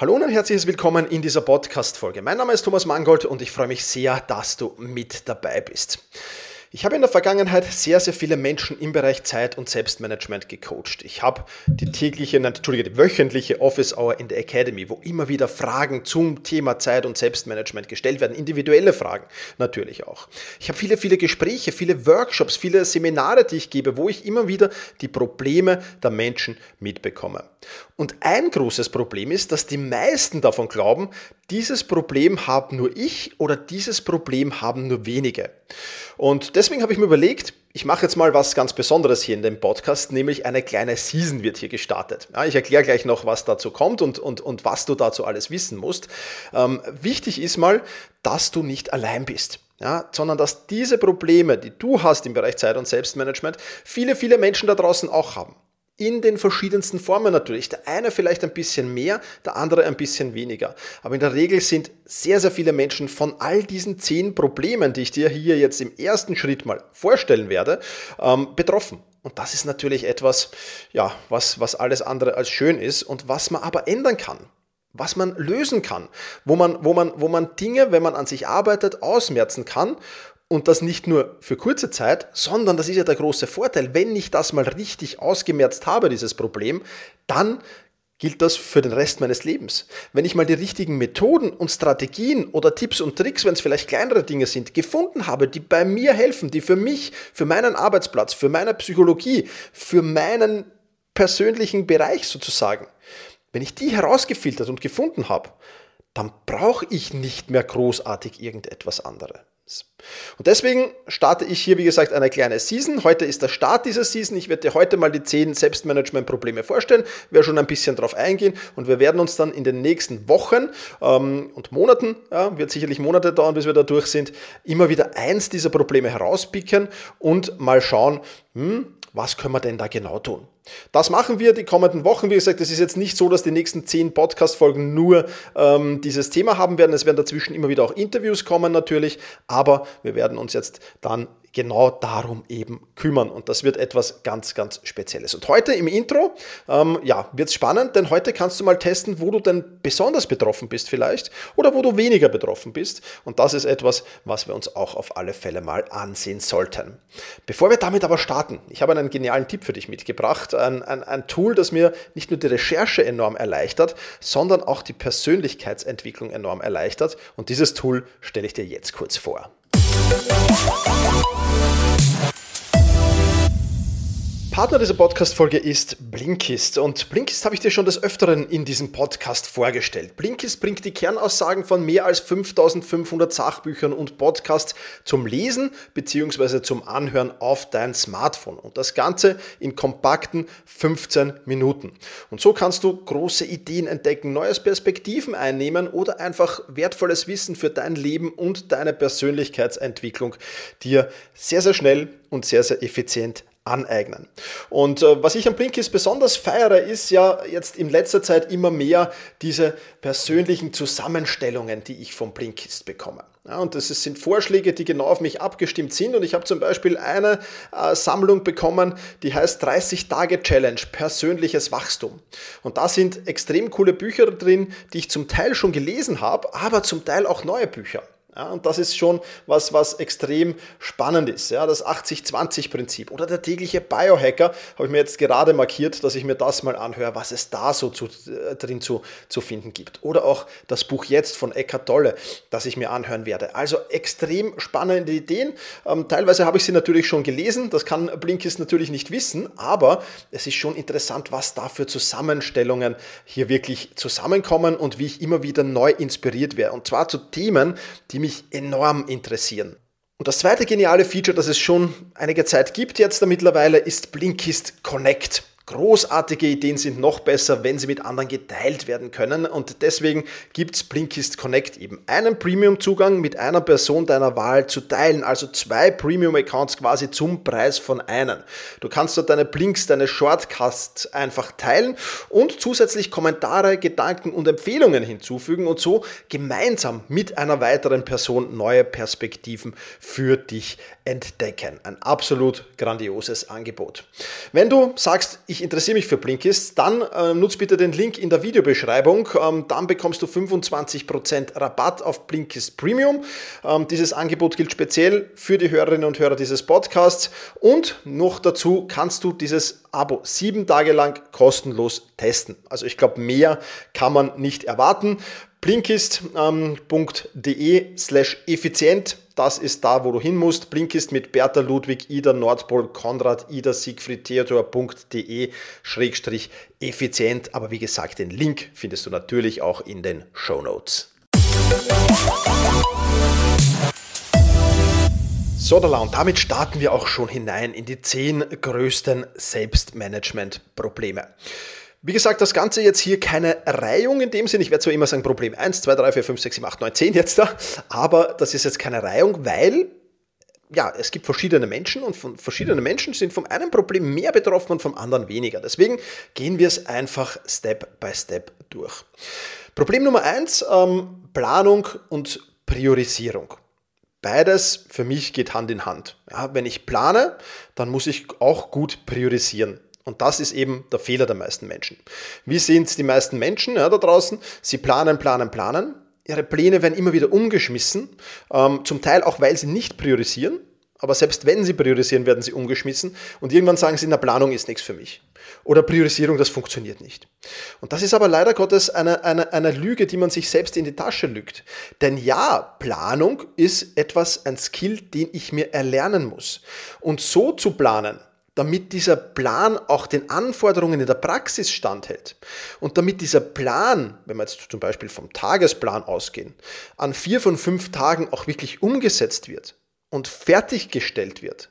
Hallo und ein herzliches Willkommen in dieser Podcast-Folge. Mein Name ist Thomas Mangold und ich freue mich sehr, dass du mit dabei bist. Ich habe in der Vergangenheit sehr, sehr viele Menschen im Bereich Zeit- und Selbstmanagement gecoacht. Ich habe die tägliche, nein, Entschuldige, die wöchentliche Office Hour in der Academy, wo immer wieder Fragen zum Thema Zeit- und Selbstmanagement gestellt werden, individuelle Fragen natürlich auch. Ich habe viele, viele Gespräche, viele Workshops, viele Seminare, die ich gebe, wo ich immer wieder die Probleme der Menschen mitbekomme. Und ein großes Problem ist, dass die meisten davon glauben, dieses Problem habe nur ich oder dieses Problem haben nur wenige. Und deswegen habe ich mir überlegt, ich mache jetzt mal was ganz Besonderes hier in dem Podcast, nämlich eine kleine Season wird hier gestartet. Ja, ich erkläre gleich noch, was dazu kommt und, und, und was du dazu alles wissen musst. Ähm, wichtig ist mal, dass du nicht allein bist. Ja, sondern dass diese Probleme, die du hast im Bereich Zeit- und Selbstmanagement, viele, viele Menschen da draußen auch haben in den verschiedensten Formen natürlich. Der eine vielleicht ein bisschen mehr, der andere ein bisschen weniger. Aber in der Regel sind sehr, sehr viele Menschen von all diesen zehn Problemen, die ich dir hier jetzt im ersten Schritt mal vorstellen werde, ähm, betroffen. Und das ist natürlich etwas, ja, was, was alles andere als schön ist und was man aber ändern kann was man lösen kann, wo man, wo, man, wo man Dinge, wenn man an sich arbeitet, ausmerzen kann und das nicht nur für kurze Zeit, sondern das ist ja der große Vorteil, wenn ich das mal richtig ausgemerzt habe, dieses Problem, dann gilt das für den Rest meines Lebens. Wenn ich mal die richtigen Methoden und Strategien oder Tipps und Tricks, wenn es vielleicht kleinere Dinge sind, gefunden habe, die bei mir helfen, die für mich, für meinen Arbeitsplatz, für meine Psychologie, für meinen persönlichen Bereich sozusagen, wenn ich die herausgefiltert und gefunden habe, dann brauche ich nicht mehr großartig irgendetwas anderes. Und deswegen starte ich hier, wie gesagt, eine kleine Season. Heute ist der Start dieser Season. Ich werde dir heute mal die 10 Selbstmanagement-Probleme vorstellen, werde schon ein bisschen darauf eingehen und wir werden uns dann in den nächsten Wochen ähm, und Monaten, ja, wird sicherlich Monate dauern, bis wir da durch sind, immer wieder eins dieser Probleme herauspicken und mal schauen, hm, was können wir denn da genau tun? Das machen wir die kommenden Wochen. Wie gesagt, es ist jetzt nicht so, dass die nächsten zehn Podcast-Folgen nur ähm, dieses Thema haben werden. Es werden dazwischen immer wieder auch Interviews kommen natürlich, aber wir werden uns jetzt dann genau darum eben kümmern. Und das wird etwas ganz, ganz Spezielles. Und heute im Intro, ähm, ja, wird es spannend, denn heute kannst du mal testen, wo du denn besonders betroffen bist vielleicht oder wo du weniger betroffen bist. Und das ist etwas, was wir uns auch auf alle Fälle mal ansehen sollten. Bevor wir damit aber starten, ich habe einen genialen Tipp für dich mitgebracht. Ein, ein, ein Tool, das mir nicht nur die Recherche enorm erleichtert, sondern auch die Persönlichkeitsentwicklung enorm erleichtert. Und dieses Tool stelle ich dir jetzt kurz vor. Partner dieser Podcast-Folge ist Blinkist. Und Blinkist habe ich dir schon des Öfteren in diesem Podcast vorgestellt. Blinkist bringt die Kernaussagen von mehr als 5500 Sachbüchern und Podcasts zum Lesen bzw. zum Anhören auf dein Smartphone. Und das Ganze in kompakten 15 Minuten. Und so kannst du große Ideen entdecken, neues Perspektiven einnehmen oder einfach wertvolles Wissen für dein Leben und deine Persönlichkeitsentwicklung dir sehr, sehr schnell und sehr, sehr effizient aneignen. Und äh, was ich am Blinkist besonders feiere, ist ja jetzt in letzter Zeit immer mehr diese persönlichen Zusammenstellungen, die ich vom Blinkist bekomme. Ja, und das sind Vorschläge, die genau auf mich abgestimmt sind. Und ich habe zum Beispiel eine äh, Sammlung bekommen, die heißt 30 Tage Challenge, persönliches Wachstum. Und da sind extrem coole Bücher drin, die ich zum Teil schon gelesen habe, aber zum Teil auch neue Bücher. Ja, und das ist schon was, was extrem spannend ist. Ja, das 80-20-Prinzip oder der tägliche Biohacker habe ich mir jetzt gerade markiert, dass ich mir das mal anhöre, was es da so zu, äh, drin zu, zu finden gibt. Oder auch das Buch jetzt von Eckhart Tolle, das ich mir anhören werde. Also extrem spannende Ideen. Ähm, teilweise habe ich sie natürlich schon gelesen. Das kann Blinkist natürlich nicht wissen, aber es ist schon interessant, was da für Zusammenstellungen hier wirklich zusammenkommen und wie ich immer wieder neu inspiriert werde. Und zwar zu Themen, die mich mich enorm interessieren. Und das zweite geniale Feature, das es schon einige Zeit gibt jetzt mittlerweile, ist Blinkist Connect. Großartige Ideen sind noch besser, wenn sie mit anderen geteilt werden können. Und deswegen gibt es Blinkist Connect eben einen Premium-Zugang mit einer Person deiner Wahl zu teilen. Also zwei Premium-Accounts quasi zum Preis von einem. Du kannst dort deine Blinks, deine Shortcasts einfach teilen und zusätzlich Kommentare, Gedanken und Empfehlungen hinzufügen und so gemeinsam mit einer weiteren Person neue Perspektiven für dich entdecken. Ein absolut grandioses Angebot. Wenn du sagst, ich interessiere mich für Blinkist, dann äh, nutz bitte den Link in der Videobeschreibung. Ähm, dann bekommst du 25% Rabatt auf Blinkist Premium. Ähm, dieses Angebot gilt speziell für die Hörerinnen und Hörer dieses Podcasts. Und noch dazu kannst du dieses Abo sieben Tage lang kostenlos testen. Also ich glaube, mehr kann man nicht erwarten. Blinkist.de slash effizient, das ist da, wo du hin musst. Blinkist mit Bertha Ludwig, Ida Nordpol, Konrad, Ida Siegfried Theodor.de schrägstrich effizient. Aber wie gesagt, den Link findest du natürlich auch in den Show Notes. So, und damit starten wir auch schon hinein in die zehn größten Selbstmanagement-Probleme. Wie gesagt, das Ganze jetzt hier keine Reihung in dem Sinn. Ich werde zwar immer sagen Problem 1, 2, 3, 4, 5, 6, 7, 8, 9, 10 jetzt da, aber das ist jetzt keine Reihung, weil ja, es gibt verschiedene Menschen und von verschiedenen Menschen sind vom einen Problem mehr betroffen und vom anderen weniger. Deswegen gehen wir es einfach Step by Step durch. Problem Nummer 1, ähm, Planung und Priorisierung. Beides für mich geht Hand in Hand. Ja, wenn ich plane, dann muss ich auch gut priorisieren. Und das ist eben der Fehler der meisten Menschen. Wie sehen es die meisten Menschen ja, da draußen? Sie planen, planen, planen. Ihre Pläne werden immer wieder umgeschmissen, ähm, zum Teil auch, weil sie nicht priorisieren. Aber selbst wenn sie priorisieren, werden sie umgeschmissen. Und irgendwann sagen sie, in der Planung ist nichts für mich. Oder Priorisierung, das funktioniert nicht. Und das ist aber leider Gottes eine, eine, eine Lüge, die man sich selbst in die Tasche lügt. Denn ja, Planung ist etwas, ein Skill, den ich mir erlernen muss. Und so zu planen, damit dieser Plan auch den Anforderungen in der Praxis standhält und damit dieser Plan, wenn wir jetzt zum Beispiel vom Tagesplan ausgehen, an vier von fünf Tagen auch wirklich umgesetzt wird und fertiggestellt wird,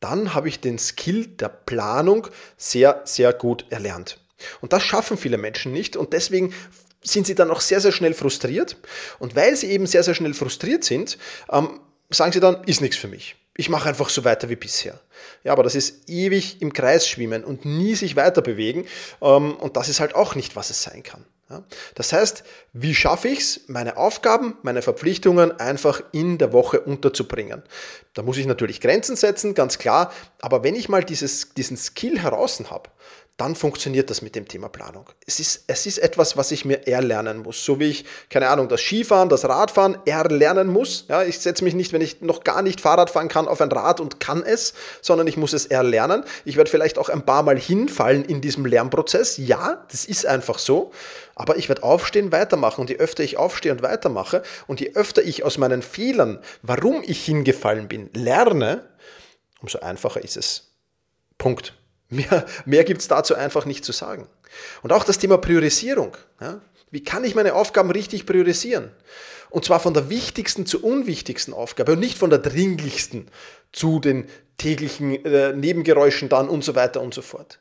dann habe ich den Skill der Planung sehr, sehr gut erlernt. Und das schaffen viele Menschen nicht und deswegen sind sie dann auch sehr, sehr schnell frustriert. Und weil sie eben sehr, sehr schnell frustriert sind, ähm, sagen sie dann, ist nichts für mich ich mache einfach so weiter wie bisher. Ja, aber das ist ewig im Kreis schwimmen und nie sich weiter bewegen. Ähm, und das ist halt auch nicht, was es sein kann. Das heißt, wie schaffe ich es, meine Aufgaben, meine Verpflichtungen einfach in der Woche unterzubringen? Da muss ich natürlich Grenzen setzen, ganz klar. Aber wenn ich mal dieses, diesen Skill heraus habe, dann funktioniert das mit dem Thema Planung. Es ist, es ist etwas, was ich mir erlernen muss. So wie ich, keine Ahnung, das Skifahren, das Radfahren erlernen muss. Ja, ich setze mich nicht, wenn ich noch gar nicht Fahrrad fahren kann, auf ein Rad und kann es, sondern ich muss es erlernen. Ich werde vielleicht auch ein paar Mal hinfallen in diesem Lernprozess. Ja, das ist einfach so. Aber ich werde aufstehen, weitermachen. Und je öfter ich aufstehe und weitermache und je öfter ich aus meinen Fehlern, warum ich hingefallen bin, lerne, umso einfacher ist es. Punkt. Mehr, mehr gibt es dazu einfach nicht zu sagen. Und auch das Thema Priorisierung. Ja? Wie kann ich meine Aufgaben richtig priorisieren? Und zwar von der wichtigsten zur unwichtigsten Aufgabe und nicht von der dringlichsten zu den täglichen äh, Nebengeräuschen dann und so weiter und so fort.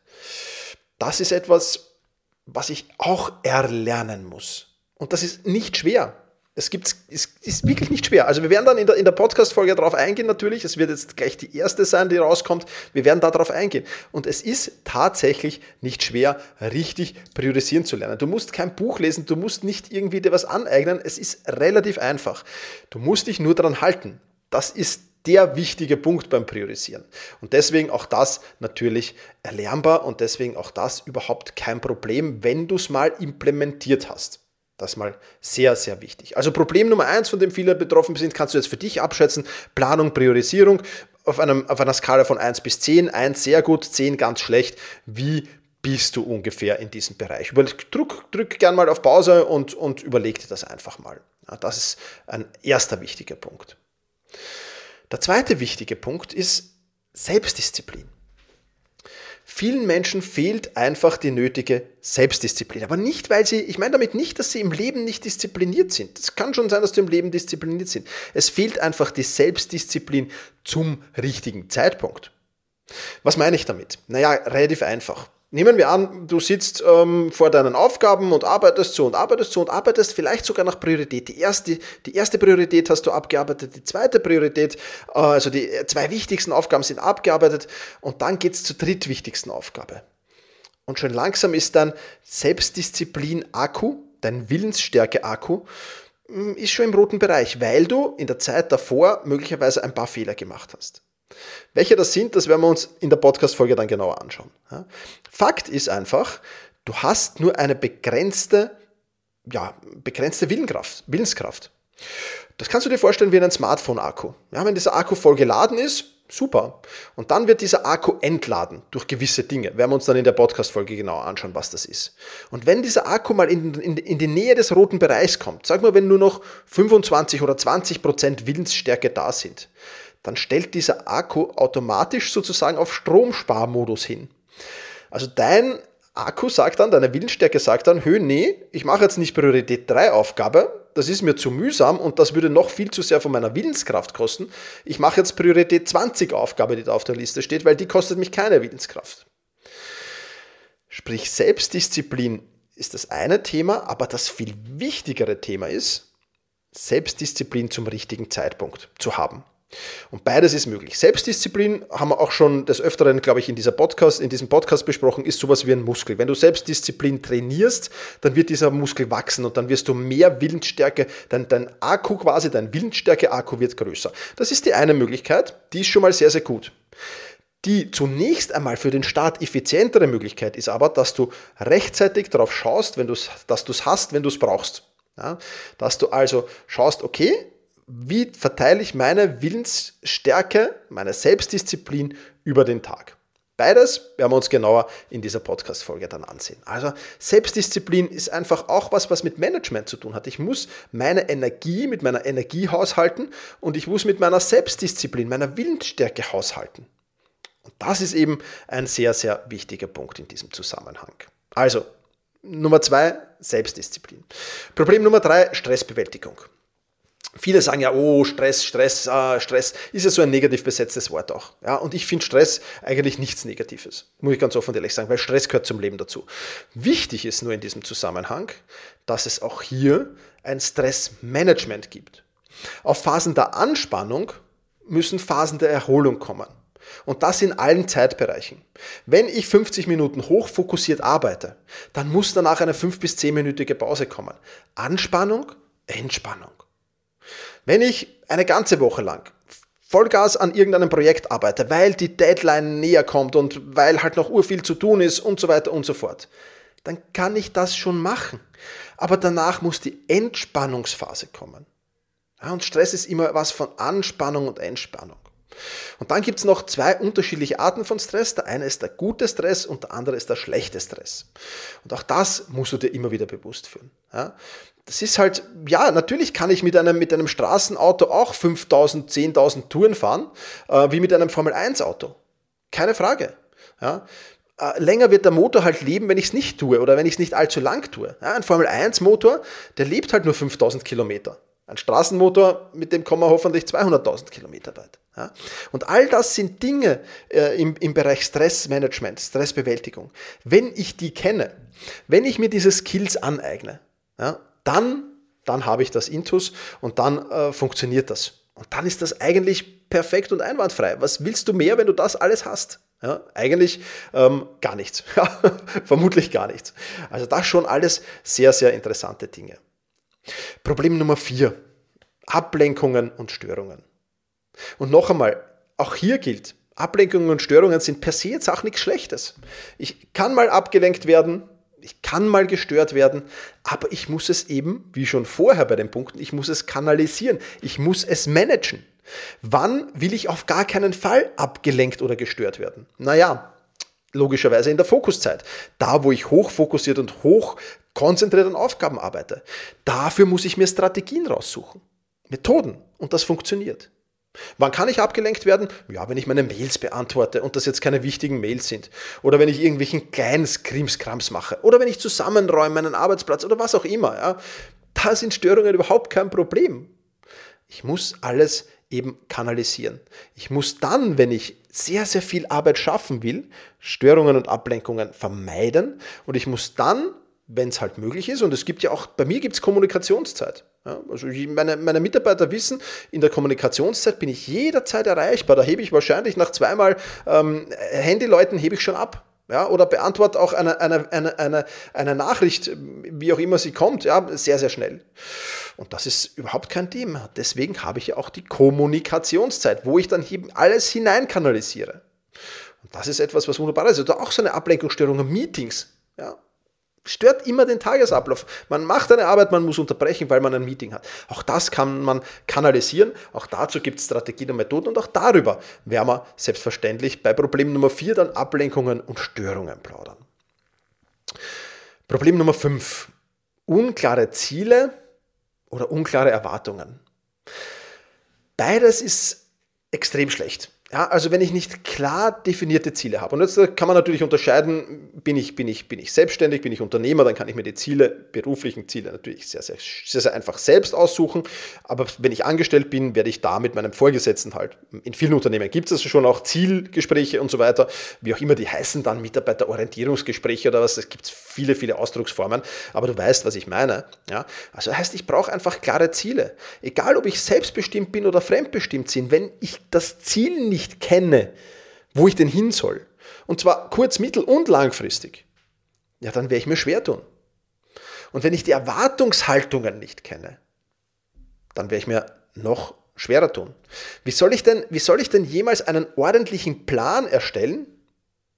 Das ist etwas, was ich auch erlernen muss. Und das ist nicht schwer. Es, gibt, es ist wirklich nicht schwer. Also wir werden dann in der, in der Podcast-Folge darauf eingehen natürlich. Es wird jetzt gleich die erste sein, die rauskommt. Wir werden darauf eingehen. Und es ist tatsächlich nicht schwer, richtig priorisieren zu lernen. Du musst kein Buch lesen, du musst nicht irgendwie dir was aneignen. Es ist relativ einfach. Du musst dich nur daran halten. Das ist der wichtige Punkt beim Priorisieren. Und deswegen auch das natürlich erlernbar und deswegen auch das überhaupt kein Problem, wenn du es mal implementiert hast. Das ist mal sehr, sehr wichtig. Also Problem Nummer eins, von dem viele betroffen sind, kannst du jetzt für dich abschätzen. Planung, Priorisierung auf, einem, auf einer Skala von 1 bis 10. 1 sehr gut, 10 ganz schlecht. Wie bist du ungefähr in diesem Bereich? Drück, drück gern mal auf Pause und, und überleg dir das einfach mal. Ja, das ist ein erster wichtiger Punkt. Der zweite wichtige Punkt ist Selbstdisziplin. Vielen Menschen fehlt einfach die nötige Selbstdisziplin. Aber nicht, weil sie, ich meine damit nicht, dass sie im Leben nicht diszipliniert sind. Es kann schon sein, dass sie im Leben diszipliniert sind. Es fehlt einfach die Selbstdisziplin zum richtigen Zeitpunkt. Was meine ich damit? Naja, relativ einfach. Nehmen wir an, du sitzt ähm, vor deinen Aufgaben und arbeitest so und arbeitest so und arbeitest vielleicht sogar nach Priorität. Die erste, die erste Priorität hast du abgearbeitet, die zweite Priorität, äh, also die zwei wichtigsten Aufgaben sind abgearbeitet und dann geht es zur drittwichtigsten Aufgabe. Und schon langsam ist dann Selbstdisziplin-Akku, dein Willensstärke-Akku, hm, ist schon im roten Bereich, weil du in der Zeit davor möglicherweise ein paar Fehler gemacht hast. Welche das sind, das werden wir uns in der Podcast-Folge dann genauer anschauen. Fakt ist einfach, du hast nur eine begrenzte, ja, begrenzte Willenskraft. Das kannst du dir vorstellen wie einen Smartphone-Akku. Ja, wenn dieser Akku voll geladen ist, super. Und dann wird dieser Akku entladen durch gewisse Dinge. Werden wir uns dann in der Podcast-Folge genauer anschauen, was das ist. Und wenn dieser Akku mal in, in, in die Nähe des roten Bereichs kommt, sag mal, wenn nur noch 25 oder 20 Prozent Willensstärke da sind, dann stellt dieser Akku automatisch sozusagen auf Stromsparmodus hin. Also dein Akku sagt dann, deine Willensstärke sagt dann, hö, nee, ich mache jetzt nicht Priorität 3 Aufgabe, das ist mir zu mühsam und das würde noch viel zu sehr von meiner Willenskraft kosten. Ich mache jetzt Priorität 20 Aufgabe, die da auf der Liste steht, weil die kostet mich keine Willenskraft. Sprich, Selbstdisziplin ist das eine Thema, aber das viel wichtigere Thema ist, Selbstdisziplin zum richtigen Zeitpunkt zu haben. Und beides ist möglich. Selbstdisziplin haben wir auch schon des Öfteren, glaube ich, in, dieser Podcast, in diesem Podcast besprochen, ist sowas wie ein Muskel. Wenn du Selbstdisziplin trainierst, dann wird dieser Muskel wachsen und dann wirst du mehr Willensstärke, dein, dein Akku quasi, dein Willensstärke-Akku wird größer. Das ist die eine Möglichkeit, die ist schon mal sehr, sehr gut. Die zunächst einmal für den Start effizientere Möglichkeit ist aber, dass du rechtzeitig darauf schaust, wenn dass du es hast, wenn du es brauchst. Ja, dass du also schaust, okay, wie verteile ich meine Willensstärke, meine Selbstdisziplin über den Tag. Beides werden wir uns genauer in dieser Podcast-Folge dann ansehen. Also Selbstdisziplin ist einfach auch was, was mit Management zu tun hat. Ich muss meine Energie mit meiner Energie haushalten und ich muss mit meiner Selbstdisziplin, meiner Willensstärke haushalten. Und das ist eben ein sehr, sehr wichtiger Punkt in diesem Zusammenhang. Also, Nummer zwei, Selbstdisziplin. Problem Nummer drei, Stressbewältigung. Viele sagen ja, oh, Stress, Stress, äh, Stress ist ja so ein negativ besetztes Wort auch. Ja, und ich finde Stress eigentlich nichts Negatives, muss ich ganz offen und ehrlich sagen, weil Stress gehört zum Leben dazu. Wichtig ist nur in diesem Zusammenhang, dass es auch hier ein Stressmanagement gibt. Auf Phasen der Anspannung müssen Phasen der Erholung kommen. Und das in allen Zeitbereichen. Wenn ich 50 Minuten hochfokussiert arbeite, dann muss danach eine 5 bis 10-minütige Pause kommen. Anspannung, Entspannung. Wenn ich eine ganze Woche lang Vollgas an irgendeinem Projekt arbeite, weil die Deadline näher kommt und weil halt noch urviel zu tun ist und so weiter und so fort, dann kann ich das schon machen. Aber danach muss die Entspannungsphase kommen. Ja, und Stress ist immer was von Anspannung und Entspannung. Und dann gibt es noch zwei unterschiedliche Arten von Stress. Der eine ist der gute Stress und der andere ist der schlechte Stress. Und auch das musst du dir immer wieder bewusst führen. Ja? Das ist halt, ja, natürlich kann ich mit einem, mit einem Straßenauto auch 5000, 10.000 Touren fahren, äh, wie mit einem Formel-1-Auto. Keine Frage. Ja? Äh, länger wird der Motor halt leben, wenn ich es nicht tue oder wenn ich es nicht allzu lang tue. Ja, ein Formel-1-Motor, der lebt halt nur 5000 Kilometer. Ein Straßenmotor, mit dem kommen wir hoffentlich 200.000 Kilometer weit. Ja? Und all das sind Dinge äh, im, im Bereich Stressmanagement, Stressbewältigung. Wenn ich die kenne, wenn ich mir diese Skills aneigne, ja, dann, dann habe ich das Intus und dann äh, funktioniert das. Und dann ist das eigentlich perfekt und einwandfrei. Was willst du mehr, wenn du das alles hast? Ja, eigentlich ähm, gar nichts. Vermutlich gar nichts. Also das schon alles sehr, sehr interessante Dinge. Problem Nummer vier. Ablenkungen und Störungen. Und noch einmal, auch hier gilt, Ablenkungen und Störungen sind per se jetzt auch nichts Schlechtes. Ich kann mal abgelenkt werden, ich kann mal gestört werden, aber ich muss es eben, wie schon vorher bei den Punkten, ich muss es kanalisieren, ich muss es managen. Wann will ich auf gar keinen Fall abgelenkt oder gestört werden? Naja, logischerweise in der Fokuszeit. Da, wo ich hochfokussiert und hoch konzentriert an Aufgaben arbeite. Dafür muss ich mir Strategien raussuchen. Methoden. Und das funktioniert. Wann kann ich abgelenkt werden? Ja, wenn ich meine Mails beantworte und das jetzt keine wichtigen Mails sind. Oder wenn ich irgendwelchen kleinen Krimskrams mache. Oder wenn ich zusammenräume meinen Arbeitsplatz oder was auch immer. Ja. Da sind Störungen überhaupt kein Problem. Ich muss alles eben kanalisieren. Ich muss dann, wenn ich sehr, sehr viel Arbeit schaffen will, Störungen und Ablenkungen vermeiden. Und ich muss dann, wenn es halt möglich ist, und es gibt ja auch, bei mir gibt es Kommunikationszeit. Ja, also meine, meine Mitarbeiter wissen, in der Kommunikationszeit bin ich jederzeit erreichbar. Da hebe ich wahrscheinlich nach zweimal ähm, Handyleuten hebe ich schon ab. Ja, oder beantworte auch eine, eine, eine, eine, eine Nachricht, wie auch immer sie kommt, ja, sehr, sehr schnell. Und das ist überhaupt kein Thema. Deswegen habe ich ja auch die Kommunikationszeit, wo ich dann eben alles hineinkanalisiere. Und das ist etwas, was wunderbar ist. Oder auch so eine Ablenkungsstörung Meetings. Ja, stört immer den Tagesablauf. Man macht eine Arbeit, man muss unterbrechen, weil man ein Meeting hat. Auch das kann man kanalisieren. Auch dazu gibt es Strategien und Methoden und auch darüber werden wir selbstverständlich bei Problem Nummer 4 dann Ablenkungen und Störungen plaudern. Problem Nummer 5. Unklare Ziele oder unklare Erwartungen. Beides ist extrem schlecht. Ja, also wenn ich nicht klar definierte Ziele habe. Und jetzt kann man natürlich unterscheiden, bin ich, bin, ich, bin ich selbstständig, bin ich Unternehmer, dann kann ich mir die Ziele, beruflichen Ziele natürlich sehr, sehr, sehr, sehr einfach selbst aussuchen. Aber wenn ich angestellt bin, werde ich da mit meinem Vorgesetzten halt, in vielen Unternehmen gibt es schon auch Zielgespräche und so weiter, wie auch immer die heißen dann Mitarbeiterorientierungsgespräche oder was, es gibt viele, viele Ausdrucksformen, aber du weißt, was ich meine. Ja? Also heißt, ich brauche einfach klare Ziele. Egal, ob ich selbstbestimmt bin oder fremdbestimmt bin, wenn ich das Ziel nicht nicht kenne, wo ich denn hin soll, und zwar kurz-, mittel- und langfristig, ja, dann werde ich mir schwer tun. Und wenn ich die Erwartungshaltungen nicht kenne, dann werde ich mir noch schwerer tun. Wie soll ich denn, wie soll ich denn jemals einen ordentlichen Plan erstellen,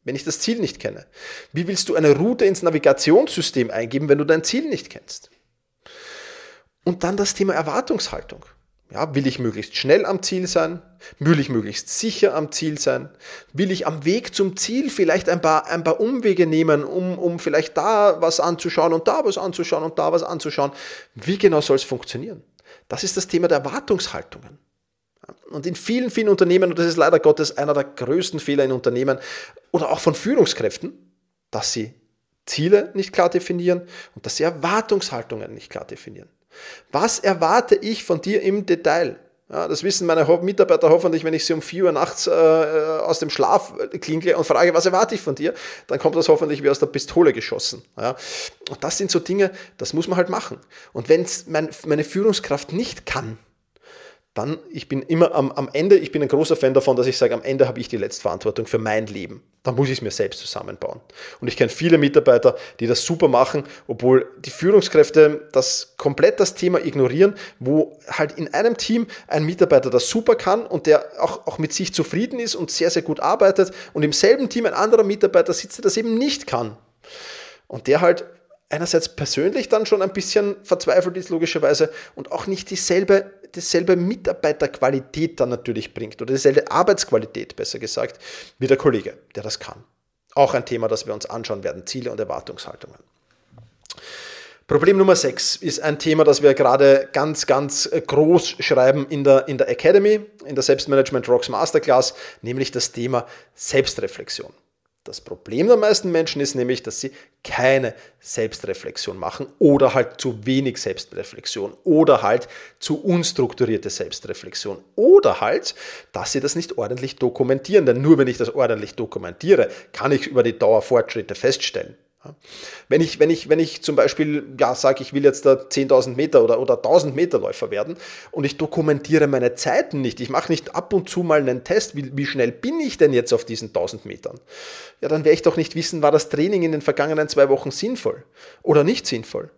wenn ich das Ziel nicht kenne? Wie willst du eine Route ins Navigationssystem eingeben, wenn du dein Ziel nicht kennst? Und dann das Thema Erwartungshaltung. Ja, will ich möglichst schnell am Ziel sein? Will ich möglichst sicher am Ziel sein? Will ich am Weg zum Ziel vielleicht ein paar, ein paar Umwege nehmen, um, um vielleicht da was anzuschauen und da was anzuschauen und da was anzuschauen? Wie genau soll es funktionieren? Das ist das Thema der Erwartungshaltungen. Und in vielen, vielen Unternehmen, und das ist leider Gottes einer der größten Fehler in Unternehmen oder auch von Führungskräften, dass sie Ziele nicht klar definieren und dass sie Erwartungshaltungen nicht klar definieren. Was erwarte ich von dir im Detail? Ja, das wissen meine Mitarbeiter hoffentlich, wenn ich sie um 4 Uhr nachts äh, aus dem Schlaf klinkle und frage, was erwarte ich von dir, dann kommt das hoffentlich wie aus der Pistole geschossen. Ja, und das sind so Dinge, das muss man halt machen. Und wenn es mein, meine Führungskraft nicht kann, dann, ich bin immer am, am Ende, ich bin ein großer Fan davon, dass ich sage, am Ende habe ich die Letztverantwortung für mein Leben. Dann muss ich es mir selbst zusammenbauen. Und ich kenne viele Mitarbeiter, die das super machen, obwohl die Führungskräfte das komplett das Thema ignorieren, wo halt in einem Team ein Mitarbeiter das super kann und der auch, auch mit sich zufrieden ist und sehr, sehr gut arbeitet und im selben Team ein anderer Mitarbeiter sitzt, der das eben nicht kann. Und der halt einerseits persönlich dann schon ein bisschen verzweifelt ist, logischerweise, und auch nicht dieselbe, dieselbe Mitarbeiterqualität dann natürlich bringt oder dieselbe Arbeitsqualität, besser gesagt, wie der Kollege, der das kann. Auch ein Thema, das wir uns anschauen werden, Ziele und Erwartungshaltungen. Problem Nummer 6 ist ein Thema, das wir gerade ganz, ganz groß schreiben in der, in der Academy, in der Selbstmanagement Rocks Masterclass, nämlich das Thema Selbstreflexion. Das Problem der meisten Menschen ist nämlich, dass sie keine Selbstreflexion machen oder halt zu wenig Selbstreflexion oder halt zu unstrukturierte Selbstreflexion oder halt, dass sie das nicht ordentlich dokumentieren. Denn nur wenn ich das ordentlich dokumentiere, kann ich über die Dauer Fortschritte feststellen. Wenn ich, wenn ich, wenn ich zum Beispiel ja, sage, ich will jetzt da 10.000 Meter oder, oder 1.000 Meter Läufer werden und ich dokumentiere meine Zeiten nicht, ich mache nicht ab und zu mal einen Test, wie, wie schnell bin ich denn jetzt auf diesen 1.000 Metern, ja, dann werde ich doch nicht wissen, war das Training in den vergangenen zwei Wochen sinnvoll oder nicht sinnvoll,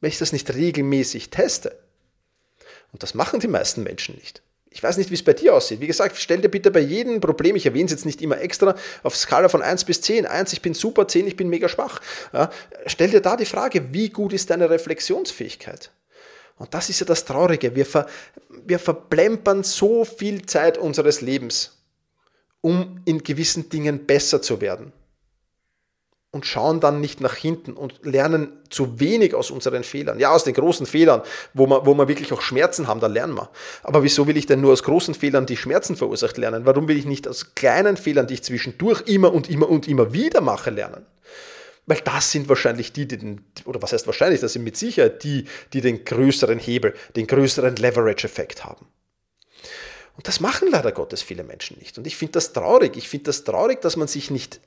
wenn ich das nicht regelmäßig teste. Und das machen die meisten Menschen nicht. Ich weiß nicht, wie es bei dir aussieht. Wie gesagt, stell dir bitte bei jedem Problem, ich erwähne es jetzt nicht immer extra, auf Skala von 1 bis 10. 1, ich bin super, 10, ich bin mega schwach. Ja, stell dir da die Frage, wie gut ist deine Reflexionsfähigkeit? Und das ist ja das Traurige. Wir, ver, wir verplempern so viel Zeit unseres Lebens, um in gewissen Dingen besser zu werden und schauen dann nicht nach hinten und lernen zu wenig aus unseren Fehlern. Ja, aus den großen Fehlern, wo wir, wo wir wirklich auch Schmerzen haben, da lernen wir. Aber wieso will ich denn nur aus großen Fehlern, die Schmerzen verursacht, lernen? Warum will ich nicht aus kleinen Fehlern, die ich zwischendurch immer und immer und immer wieder mache, lernen? Weil das sind wahrscheinlich die, die den, oder was heißt wahrscheinlich, das sind mit Sicherheit die, die den größeren Hebel, den größeren Leverage-Effekt haben. Und das machen leider Gottes viele Menschen nicht. Und ich finde das traurig. Ich finde das traurig, dass man sich nicht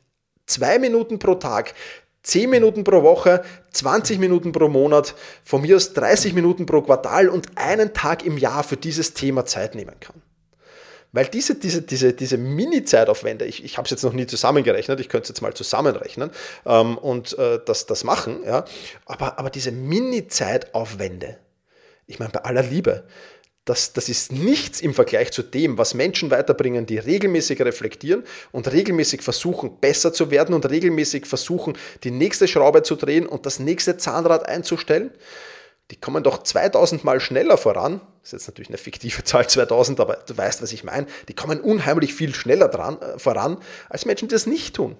zwei Minuten pro Tag, 10 Minuten pro Woche, 20 Minuten pro Monat, von mir aus 30 Minuten pro Quartal und einen Tag im Jahr für dieses Thema Zeit nehmen kann. Weil diese, diese, diese, diese Mini-Zeitaufwände, ich, ich habe es jetzt noch nie zusammengerechnet, ich könnte es jetzt mal zusammenrechnen ähm, und äh, das, das machen, ja, aber, aber diese Mini-Zeitaufwände, Ich meine, bei aller Liebe, das, das ist nichts im Vergleich zu dem, was Menschen weiterbringen, die regelmäßig reflektieren und regelmäßig versuchen, besser zu werden und regelmäßig versuchen, die nächste Schraube zu drehen und das nächste Zahnrad einzustellen. Die kommen doch 2000 Mal schneller voran. Das ist jetzt natürlich eine fiktive Zahl 2000, aber du weißt, was ich meine. Die kommen unheimlich viel schneller dran, äh, voran als Menschen, die das nicht tun.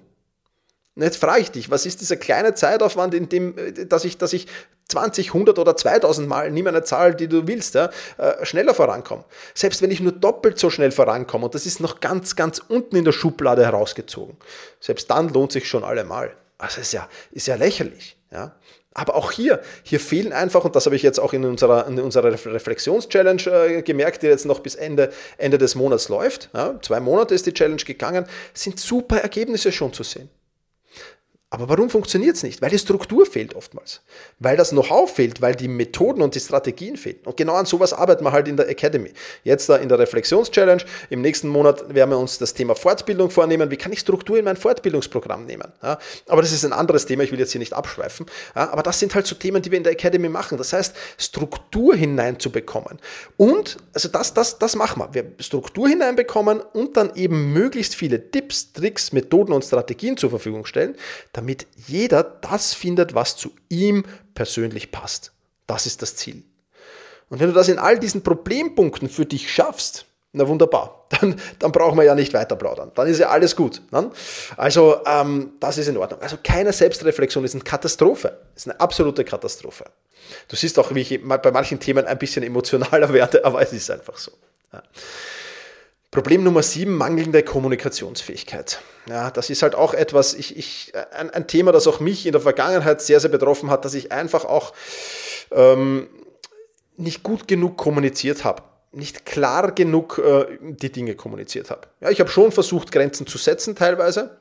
Und jetzt frage ich dich, was ist dieser kleine Zeitaufwand, in dem, äh, dass ich, dass ich 20, 100 oder 2000 Mal, nimm eine Zahl, die du willst, ja, äh, schneller vorankomme. Selbst wenn ich nur doppelt so schnell vorankomme, und das ist noch ganz, ganz unten in der Schublade herausgezogen, selbst dann lohnt sich schon allemal. Also ist ja, ist ja lächerlich. Ja. Aber auch hier, hier fehlen einfach, und das habe ich jetzt auch in unserer, in unserer Reflexions-Challenge äh, gemerkt, die jetzt noch bis Ende, Ende des Monats läuft. Ja, zwei Monate ist die Challenge gegangen, sind super Ergebnisse schon zu sehen. Aber warum funktioniert es nicht? Weil die Struktur fehlt oftmals. Weil das Know-how fehlt, weil die Methoden und die Strategien fehlen. Und genau an sowas arbeiten wir halt in der Academy. Jetzt da in der Reflexions-Challenge. Im nächsten Monat werden wir uns das Thema Fortbildung vornehmen. Wie kann ich Struktur in mein Fortbildungsprogramm nehmen? Ja, aber das ist ein anderes Thema. Ich will jetzt hier nicht abschweifen. Ja, aber das sind halt so Themen, die wir in der Academy machen. Das heißt, Struktur hineinzubekommen. Und, also das, das, das machen wir. Wir Struktur hineinbekommen und dann eben möglichst viele Tipps, Tricks, Methoden und Strategien zur Verfügung stellen, damit jeder das findet, was zu ihm persönlich passt. Das ist das Ziel. Und wenn du das in all diesen Problempunkten für dich schaffst, na wunderbar, dann, dann brauchen wir ja nicht weiter plaudern. Dann ist ja alles gut. Ne? Also ähm, das ist in Ordnung. Also keine Selbstreflexion ist eine Katastrophe. Ist eine absolute Katastrophe. Du siehst auch, wie ich bei manchen Themen ein bisschen emotionaler werde, aber es ist einfach so. Ja. Problem Nummer sieben, mangelnde Kommunikationsfähigkeit. Ja, das ist halt auch etwas, ich, ich, ein, ein, Thema, das auch mich in der Vergangenheit sehr, sehr betroffen hat, dass ich einfach auch ähm, nicht gut genug kommuniziert habe, nicht klar genug äh, die Dinge kommuniziert habe. Ja, ich habe schon versucht, Grenzen zu setzen teilweise,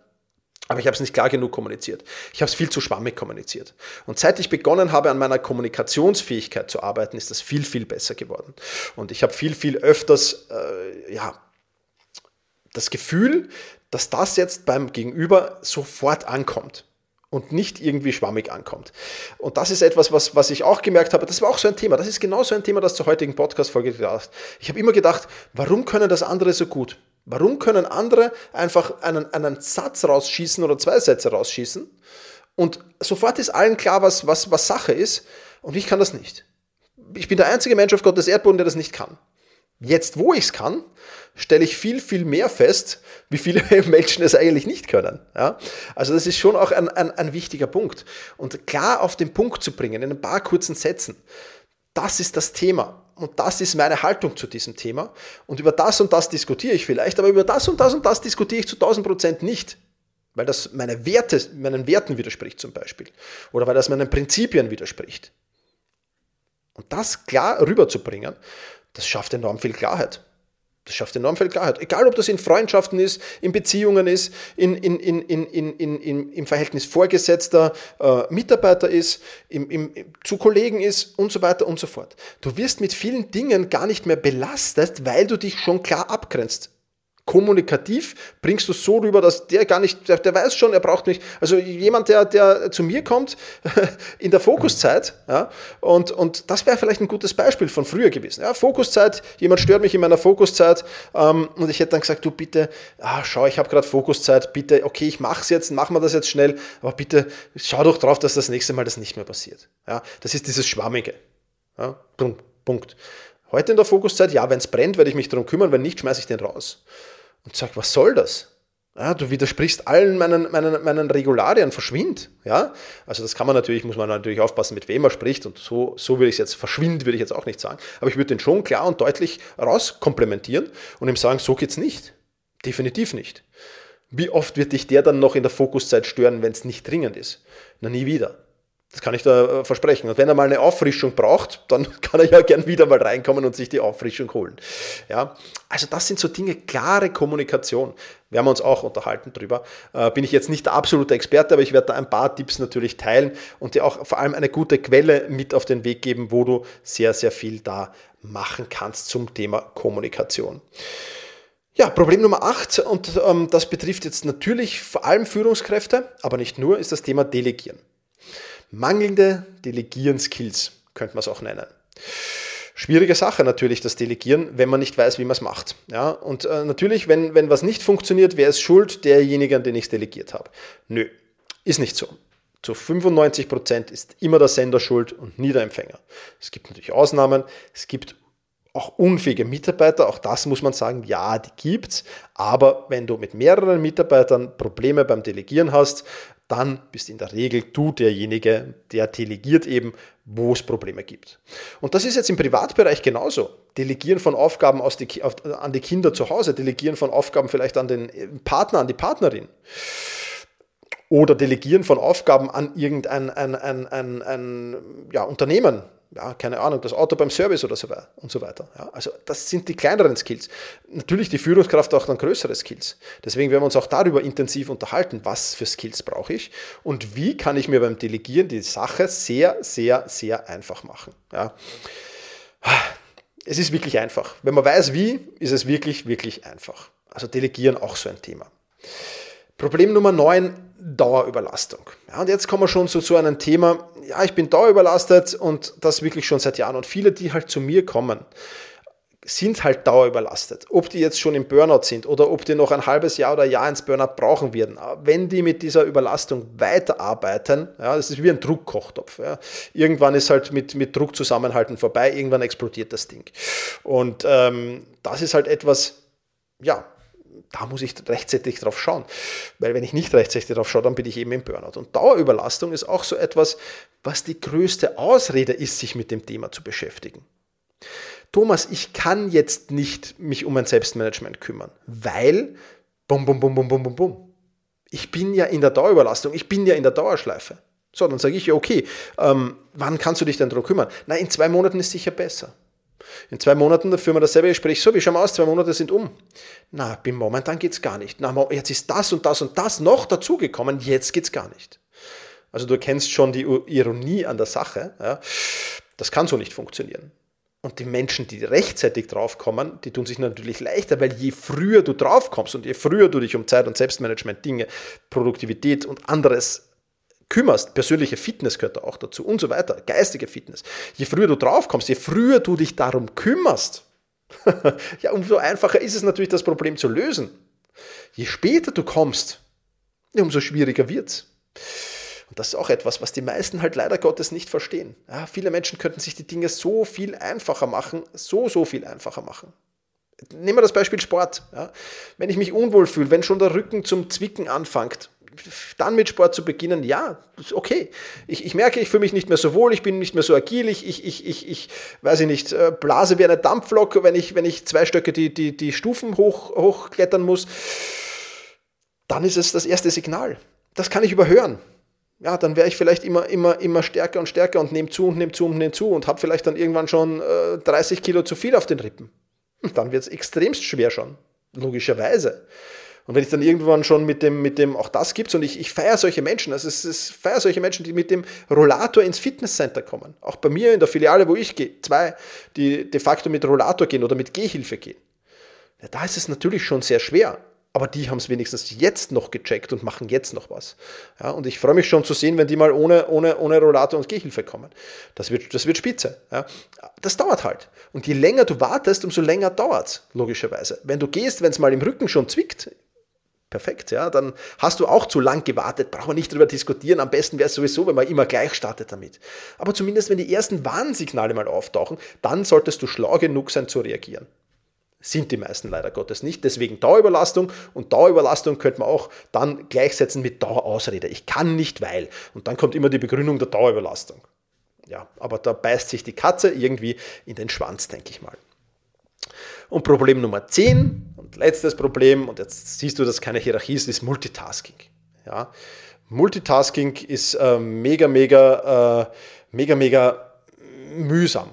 aber ich habe es nicht klar genug kommuniziert. Ich habe es viel zu schwammig kommuniziert. Und seit ich begonnen habe, an meiner Kommunikationsfähigkeit zu arbeiten, ist das viel, viel besser geworden. Und ich habe viel, viel öfters, äh, ja, das Gefühl, dass das jetzt beim Gegenüber sofort ankommt und nicht irgendwie schwammig ankommt. Und das ist etwas, was, was ich auch gemerkt habe. Das war auch so ein Thema. Das ist genau so ein Thema, das zur heutigen Podcast-Folge gedacht. Ich habe immer gedacht, warum können das andere so gut? Warum können andere einfach einen, einen Satz rausschießen oder zwei Sätze rausschießen und sofort ist allen klar, was, was, was Sache ist und ich kann das nicht. Ich bin der einzige Mensch auf Gottes Erdboden, der das nicht kann. Jetzt, wo ich es kann, stelle ich viel, viel mehr fest, wie viele Menschen es eigentlich nicht können. Ja? Also das ist schon auch ein, ein, ein wichtiger Punkt. Und klar auf den Punkt zu bringen, in ein paar kurzen Sätzen, das ist das Thema. Und das ist meine Haltung zu diesem Thema. Und über das und das diskutiere ich vielleicht, aber über das und das und das diskutiere ich zu 1000 Prozent nicht. Weil das meine Werte, meinen Werten widerspricht zum Beispiel. Oder weil das meinen Prinzipien widerspricht. Und das klar rüberzubringen, das schafft enorm viel Klarheit. Das schafft enorm viel Klarheit. Egal, ob das in Freundschaften ist, in Beziehungen ist, in, in, in, in, in, in, im Verhältnis Vorgesetzter, äh, Mitarbeiter ist, im, im, zu Kollegen ist und so weiter und so fort. Du wirst mit vielen Dingen gar nicht mehr belastet, weil du dich schon klar abgrenzt kommunikativ bringst du so rüber, dass der gar nicht, der, der, weiß schon, er braucht mich. Also jemand, der, der zu mir kommt in der Fokuszeit, ja, und, und das wäre vielleicht ein gutes Beispiel von früher gewesen. Ja, Fokuszeit, jemand stört mich in meiner Fokuszeit ähm, und ich hätte dann gesagt, du bitte, ah, schau, ich habe gerade Fokuszeit, bitte, okay, ich mache es jetzt, machen wir das jetzt schnell, aber bitte schau doch drauf, dass das nächste Mal das nicht mehr passiert. Ja, das ist dieses Schwammige. Ja, Punkt. Heute in der Fokuszeit, ja, wenn es brennt, werde ich mich darum kümmern, wenn nicht, schmeiße ich den raus und sage, was soll das? Ja, du widersprichst allen meinen, meinen, meinen Regularien, verschwind. Ja? Also das kann man natürlich, muss man natürlich aufpassen, mit wem er spricht und so, so würde ich es jetzt, verschwind würde ich jetzt auch nicht sagen, aber ich würde den schon klar und deutlich rauskomplementieren und ihm sagen, so geht's nicht. Definitiv nicht. Wie oft wird dich der dann noch in der Fokuszeit stören, wenn es nicht dringend ist? Na, nie wieder. Das kann ich da äh, versprechen. Und wenn er mal eine Auffrischung braucht, dann kann er ja gern wieder mal reinkommen und sich die Auffrischung holen. Ja, also das sind so Dinge, klare Kommunikation. Wir haben uns auch unterhalten drüber. Äh, bin ich jetzt nicht der absolute Experte, aber ich werde da ein paar Tipps natürlich teilen und dir auch vor allem eine gute Quelle mit auf den Weg geben, wo du sehr, sehr viel da machen kannst zum Thema Kommunikation. Ja, Problem Nummer 8, und ähm, das betrifft jetzt natürlich vor allem Führungskräfte, aber nicht nur, ist das Thema Delegieren. Mangelnde Delegieren-Skills könnte man es auch nennen. Schwierige Sache natürlich, das Delegieren, wenn man nicht weiß, wie man es macht. Ja, und äh, natürlich, wenn, wenn was nicht funktioniert, wer ist schuld? Derjenige, an den ich es delegiert habe. Nö, ist nicht so. Zu 95 Prozent ist immer der Sender schuld und nie der Empfänger. Es gibt natürlich Ausnahmen, es gibt auch unfähige Mitarbeiter, auch das muss man sagen, ja, die gibt's. Aber wenn du mit mehreren Mitarbeitern Probleme beim Delegieren hast, dann bist in der Regel du derjenige, der delegiert eben, wo es Probleme gibt. Und das ist jetzt im Privatbereich genauso. Delegieren von Aufgaben die, auf, an die Kinder zu Hause, delegieren von Aufgaben vielleicht an den Partner, an die Partnerin. Oder delegieren von Aufgaben an irgendein ein, ein, ein, ein ja, Unternehmen, ja, keine Ahnung, das Auto beim Service oder so weiter und so weiter. Ja, also das sind die kleineren Skills. Natürlich die Führungskraft auch dann größere Skills. Deswegen werden wir uns auch darüber intensiv unterhalten, was für Skills brauche ich und wie kann ich mir beim Delegieren die Sache sehr, sehr, sehr einfach machen. Ja. Es ist wirklich einfach. Wenn man weiß, wie, ist es wirklich, wirklich einfach. Also Delegieren auch so ein Thema. Problem Nummer 9, Dauerüberlastung. Ja, und jetzt kommen wir schon zu so einem Thema, ja, ich bin dauerüberlastet und das wirklich schon seit Jahren. Und viele, die halt zu mir kommen, sind halt dauerüberlastet. Ob die jetzt schon im Burnout sind oder ob die noch ein halbes Jahr oder Jahr ins Burnout brauchen werden. Wenn die mit dieser Überlastung weiterarbeiten, ja, das ist wie ein Druckkochtopf. Ja. Irgendwann ist halt mit, mit Druck zusammenhalten vorbei, irgendwann explodiert das Ding. Und ähm, das ist halt etwas, ja, da muss ich rechtzeitig drauf schauen. Weil wenn ich nicht rechtzeitig drauf schaue, dann bin ich eben im Burnout. Und Dauerüberlastung ist auch so etwas, was die größte Ausrede ist, sich mit dem Thema zu beschäftigen. Thomas, ich kann jetzt nicht mich um mein Selbstmanagement kümmern, weil bum, bum, bum, bum, bum, bum, bum. Ich bin ja in der Dauerüberlastung, ich bin ja in der Dauerschleife. So, dann sage ich ja, okay, ähm, wann kannst du dich denn darum kümmern? Na, in zwei Monaten ist sicher besser. In zwei Monaten führen wir dasselbe Gespräch. So, wie schauen wir aus? Zwei Monate sind um. Na, bin momentan geht es gar nicht. Na, jetzt ist das und das und das noch dazugekommen. Jetzt geht es gar nicht. Also du kennst schon die Ironie an der Sache. Ja. Das kann so nicht funktionieren. Und die Menschen, die rechtzeitig draufkommen, die tun sich natürlich leichter, weil je früher du draufkommst und je früher du dich um Zeit- und Selbstmanagement, Dinge, Produktivität und anderes kümmerst, persönliche Fitness gehört da auch dazu und so weiter, geistige Fitness. Je früher du draufkommst, je früher du dich darum kümmerst, ja, umso einfacher ist es natürlich, das Problem zu lösen. Je später du kommst, umso schwieriger wird's. Und das ist auch etwas, was die meisten halt leider Gottes nicht verstehen. Ja, viele Menschen könnten sich die Dinge so viel einfacher machen, so, so viel einfacher machen. Nehmen wir das Beispiel Sport. Ja. Wenn ich mich unwohl fühle, wenn schon der Rücken zum Zwicken anfängt, dann mit Sport zu beginnen, ja, okay. Ich, ich merke, ich fühle mich nicht mehr so wohl, ich bin nicht mehr so agil, ich, ich, ich, ich, ich weiß ich nicht, äh, blase wie eine Dampflok, wenn ich, wenn ich zwei Stöcke die, die, die Stufen hoch, hochklettern muss. Dann ist es das erste Signal. Das kann ich überhören. Ja, dann wäre ich vielleicht immer, immer, immer stärker und stärker und nehme zu und nehme zu und nehme zu und habe vielleicht dann irgendwann schon äh, 30 Kilo zu viel auf den Rippen. Und dann wird es extremst schwer schon, logischerweise. Und wenn ich dann irgendwann schon mit dem, mit dem, auch das gibt's und ich, ich feiere solche Menschen, also es ist, feiere solche Menschen, die mit dem Rollator ins Fitnesscenter kommen. Auch bei mir in der Filiale, wo ich gehe, zwei, die de facto mit Rollator gehen oder mit Gehhilfe gehen. Ja, da ist es natürlich schon sehr schwer. Aber die haben es wenigstens jetzt noch gecheckt und machen jetzt noch was. Ja, und ich freue mich schon zu sehen, wenn die mal ohne, ohne, ohne Rollator und Gehhilfe kommen. Das wird, das wird spitze. Ja. Das dauert halt. Und je länger du wartest, umso länger dauert es, logischerweise. Wenn du gehst, wenn es mal im Rücken schon zwickt, Perfekt, ja. Dann hast du auch zu lang gewartet, brauchen wir nicht drüber diskutieren. Am besten wäre es sowieso, wenn man immer gleich startet damit. Aber zumindest, wenn die ersten Warnsignale mal auftauchen, dann solltest du schlau genug sein zu reagieren. Sind die meisten leider Gottes nicht. Deswegen Dauerüberlastung und Dauerüberlastung könnte man auch dann gleichsetzen mit Dauerausrede. Ich kann nicht, weil. Und dann kommt immer die Begründung der Dauerüberlastung. Ja, aber da beißt sich die Katze irgendwie in den Schwanz, denke ich mal. Und Problem Nummer 10 und letztes Problem, und jetzt siehst du, dass keine Hierarchie ist, ist Multitasking. Ja? Multitasking ist äh, mega, mega, äh, mega, mega mühsam.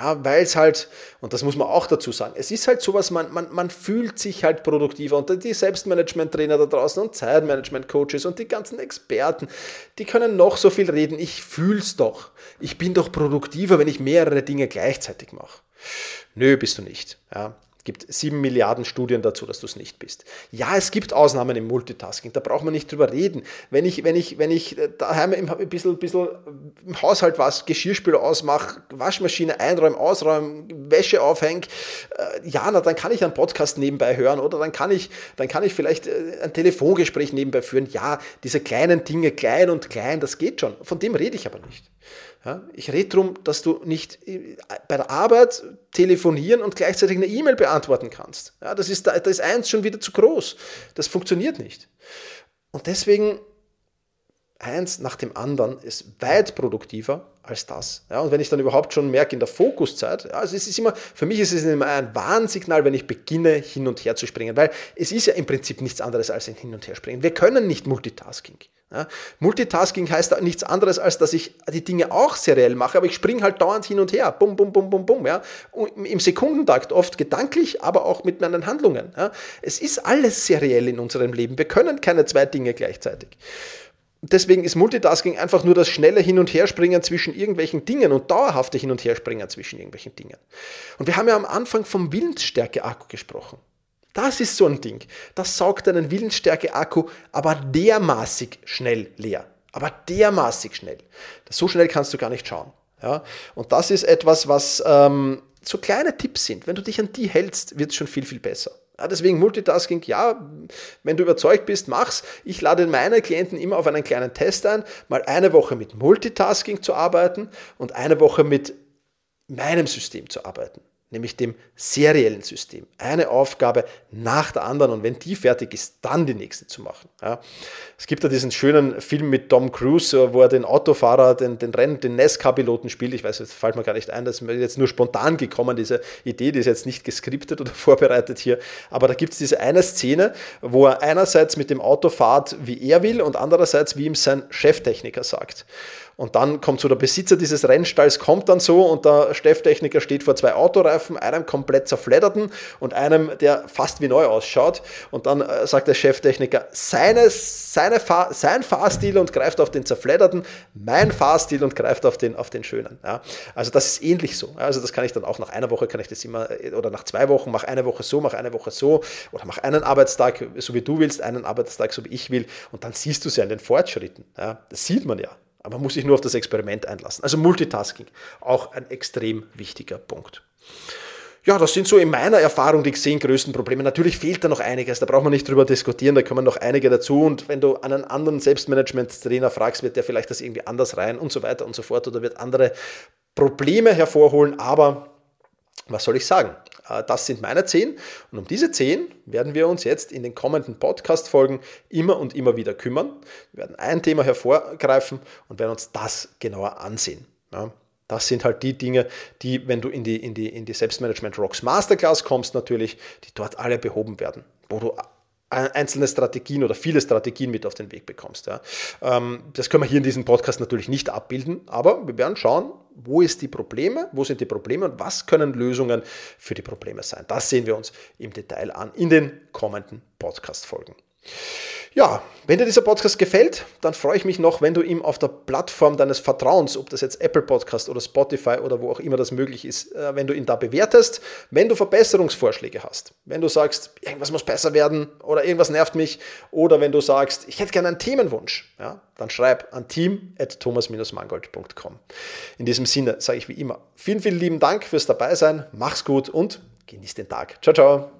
Ja, weil es halt, und das muss man auch dazu sagen, es ist halt sowas, man, man, man fühlt sich halt produktiver und die Selbstmanagement-Trainer da draußen und Zeitmanagement-Coaches und die ganzen Experten, die können noch so viel reden, ich fühl's doch. Ich bin doch produktiver, wenn ich mehrere Dinge gleichzeitig mache. Nö, bist du nicht. Ja. Gibt sieben Milliarden Studien dazu, dass du es nicht bist. Ja, es gibt Ausnahmen im Multitasking, da braucht man nicht drüber reden. Wenn ich, wenn ich, wenn ich daheim ein bisschen, bisschen im Haushalt was, Geschirrspüler ausmache, Waschmaschine einräumen, ausräumen, Wäsche aufhängen, äh, ja, na, dann kann ich einen Podcast nebenbei hören oder dann kann ich, dann kann ich vielleicht äh, ein Telefongespräch nebenbei führen. Ja, diese kleinen Dinge, klein und klein, das geht schon. Von dem rede ich aber nicht. Ja, ich rede darum, dass du nicht äh, bei der Arbeit telefonieren und gleichzeitig eine E-Mail beantworten kannst. Ja, das, ist, da ist eins schon wieder zu groß. Das funktioniert nicht. Und deswegen eins nach dem anderen ist weit produktiver als das. Ja, und wenn ich dann überhaupt schon merke in der Fokuszeit, ja, also es ist immer, für mich ist es immer ein Warnsignal, wenn ich beginne, hin und her zu springen, weil es ist ja im Prinzip nichts anderes als ein Hin- und Herspringen. Wir können nicht Multitasking. Ja, Multitasking heißt nichts anderes, als dass ich die Dinge auch seriell mache, aber ich springe halt dauernd hin und her. Bum, bum, bum, bum, bum. Ja. Im Sekundentakt, oft gedanklich, aber auch mit meinen Handlungen. Ja. Es ist alles seriell in unserem Leben. Wir können keine zwei Dinge gleichzeitig. Deswegen ist Multitasking einfach nur das schnelle Hin- und Herspringen zwischen irgendwelchen Dingen und dauerhafte Hin- und Herspringen zwischen irgendwelchen Dingen. Und wir haben ja am Anfang vom Willensstärke-Akku gesprochen. Das ist so ein Ding. Das saugt einen Willensstärke-Akku aber dermaßig schnell leer. Aber dermaßig schnell. So schnell kannst du gar nicht schauen. Ja? Und das ist etwas, was ähm, so kleine Tipps sind. Wenn du dich an die hältst, wird es schon viel, viel besser. Ja, deswegen Multitasking, ja, wenn du überzeugt bist, mach's. Ich lade meine Klienten immer auf einen kleinen Test ein, mal eine Woche mit Multitasking zu arbeiten und eine Woche mit meinem System zu arbeiten nämlich dem seriellen System. Eine Aufgabe nach der anderen und wenn die fertig ist, dann die nächste zu machen. Ja. Es gibt ja diesen schönen Film mit Tom Cruise, wo er den Autofahrer, den, den Rennen, den NASCAR-Piloten spielt. Ich weiß, jetzt fällt mir gar nicht ein, das ist mir jetzt nur spontan gekommen, diese Idee, die ist jetzt nicht geskriptet oder vorbereitet hier. Aber da gibt es diese eine Szene, wo er einerseits mit dem Auto fahrt, wie er will und andererseits, wie ihm sein Cheftechniker sagt. Und dann kommt so der Besitzer dieses Rennstalls, kommt dann so und der Stefftechniker steht vor zwei Autoreifen, einem komplett zerfledderten und einem, der fast wie neu ausschaut. Und dann äh, sagt der Cheftechniker, seine, seine Fahr sein Fahrstil und greift auf den zerfledderten, mein Fahrstil und greift auf den, auf den schönen. Ja. Also das ist ähnlich so. Also das kann ich dann auch nach einer Woche, kann ich das immer, äh, oder nach zwei Wochen, mach eine Woche so, mach eine Woche so, oder mach einen Arbeitstag, so wie du willst, einen Arbeitstag, so wie ich will. Und dann siehst du es ja in den Fortschritten. Ja. Das sieht man ja. Aber man muss sich nur auf das Experiment einlassen. Also Multitasking, auch ein extrem wichtiger Punkt. Ja, das sind so in meiner Erfahrung die zehn größten Probleme. Natürlich fehlt da noch einiges, da braucht man nicht drüber diskutieren, da kommen noch einige dazu. Und wenn du einen anderen Selbstmanagement-Trainer fragst, wird der vielleicht das irgendwie anders rein und so weiter und so fort oder wird andere Probleme hervorholen. Aber was soll ich sagen? Äh, das sind meine zehn. Und um diese zehn werden wir uns jetzt in den kommenden Podcast-Folgen immer und immer wieder kümmern. Wir werden ein Thema hervorgreifen und werden uns das genauer ansehen. Ja, das sind halt die Dinge, die, wenn du in die, in die, in die Selbstmanagement Rocks Masterclass kommst, natürlich, die dort alle behoben werden, wo du einzelne Strategien oder viele Strategien mit auf den Weg bekommst. Ja. Ähm, das können wir hier in diesem Podcast natürlich nicht abbilden, aber wir werden schauen, wo ist die Probleme, wo sind die Probleme und was können Lösungen für die Probleme sein. Das sehen wir uns im Detail an in den kommenden Podcast-Folgen. Ja, wenn dir dieser Podcast gefällt, dann freue ich mich noch, wenn du ihm auf der Plattform deines Vertrauens, ob das jetzt Apple Podcast oder Spotify oder wo auch immer das möglich ist, äh, wenn du ihn da bewertest, wenn du Verbesserungsvorschläge hast, wenn du sagst, irgendwas muss besser werden oder irgendwas nervt mich oder wenn du sagst, ich hätte gerne einen Themenwunsch, ja, dann schreib an team.thomas-mangold.com. In diesem Sinne sage ich wie immer, vielen, vielen lieben Dank fürs Dabeisein, mach's gut und genieß den Tag. Ciao, ciao.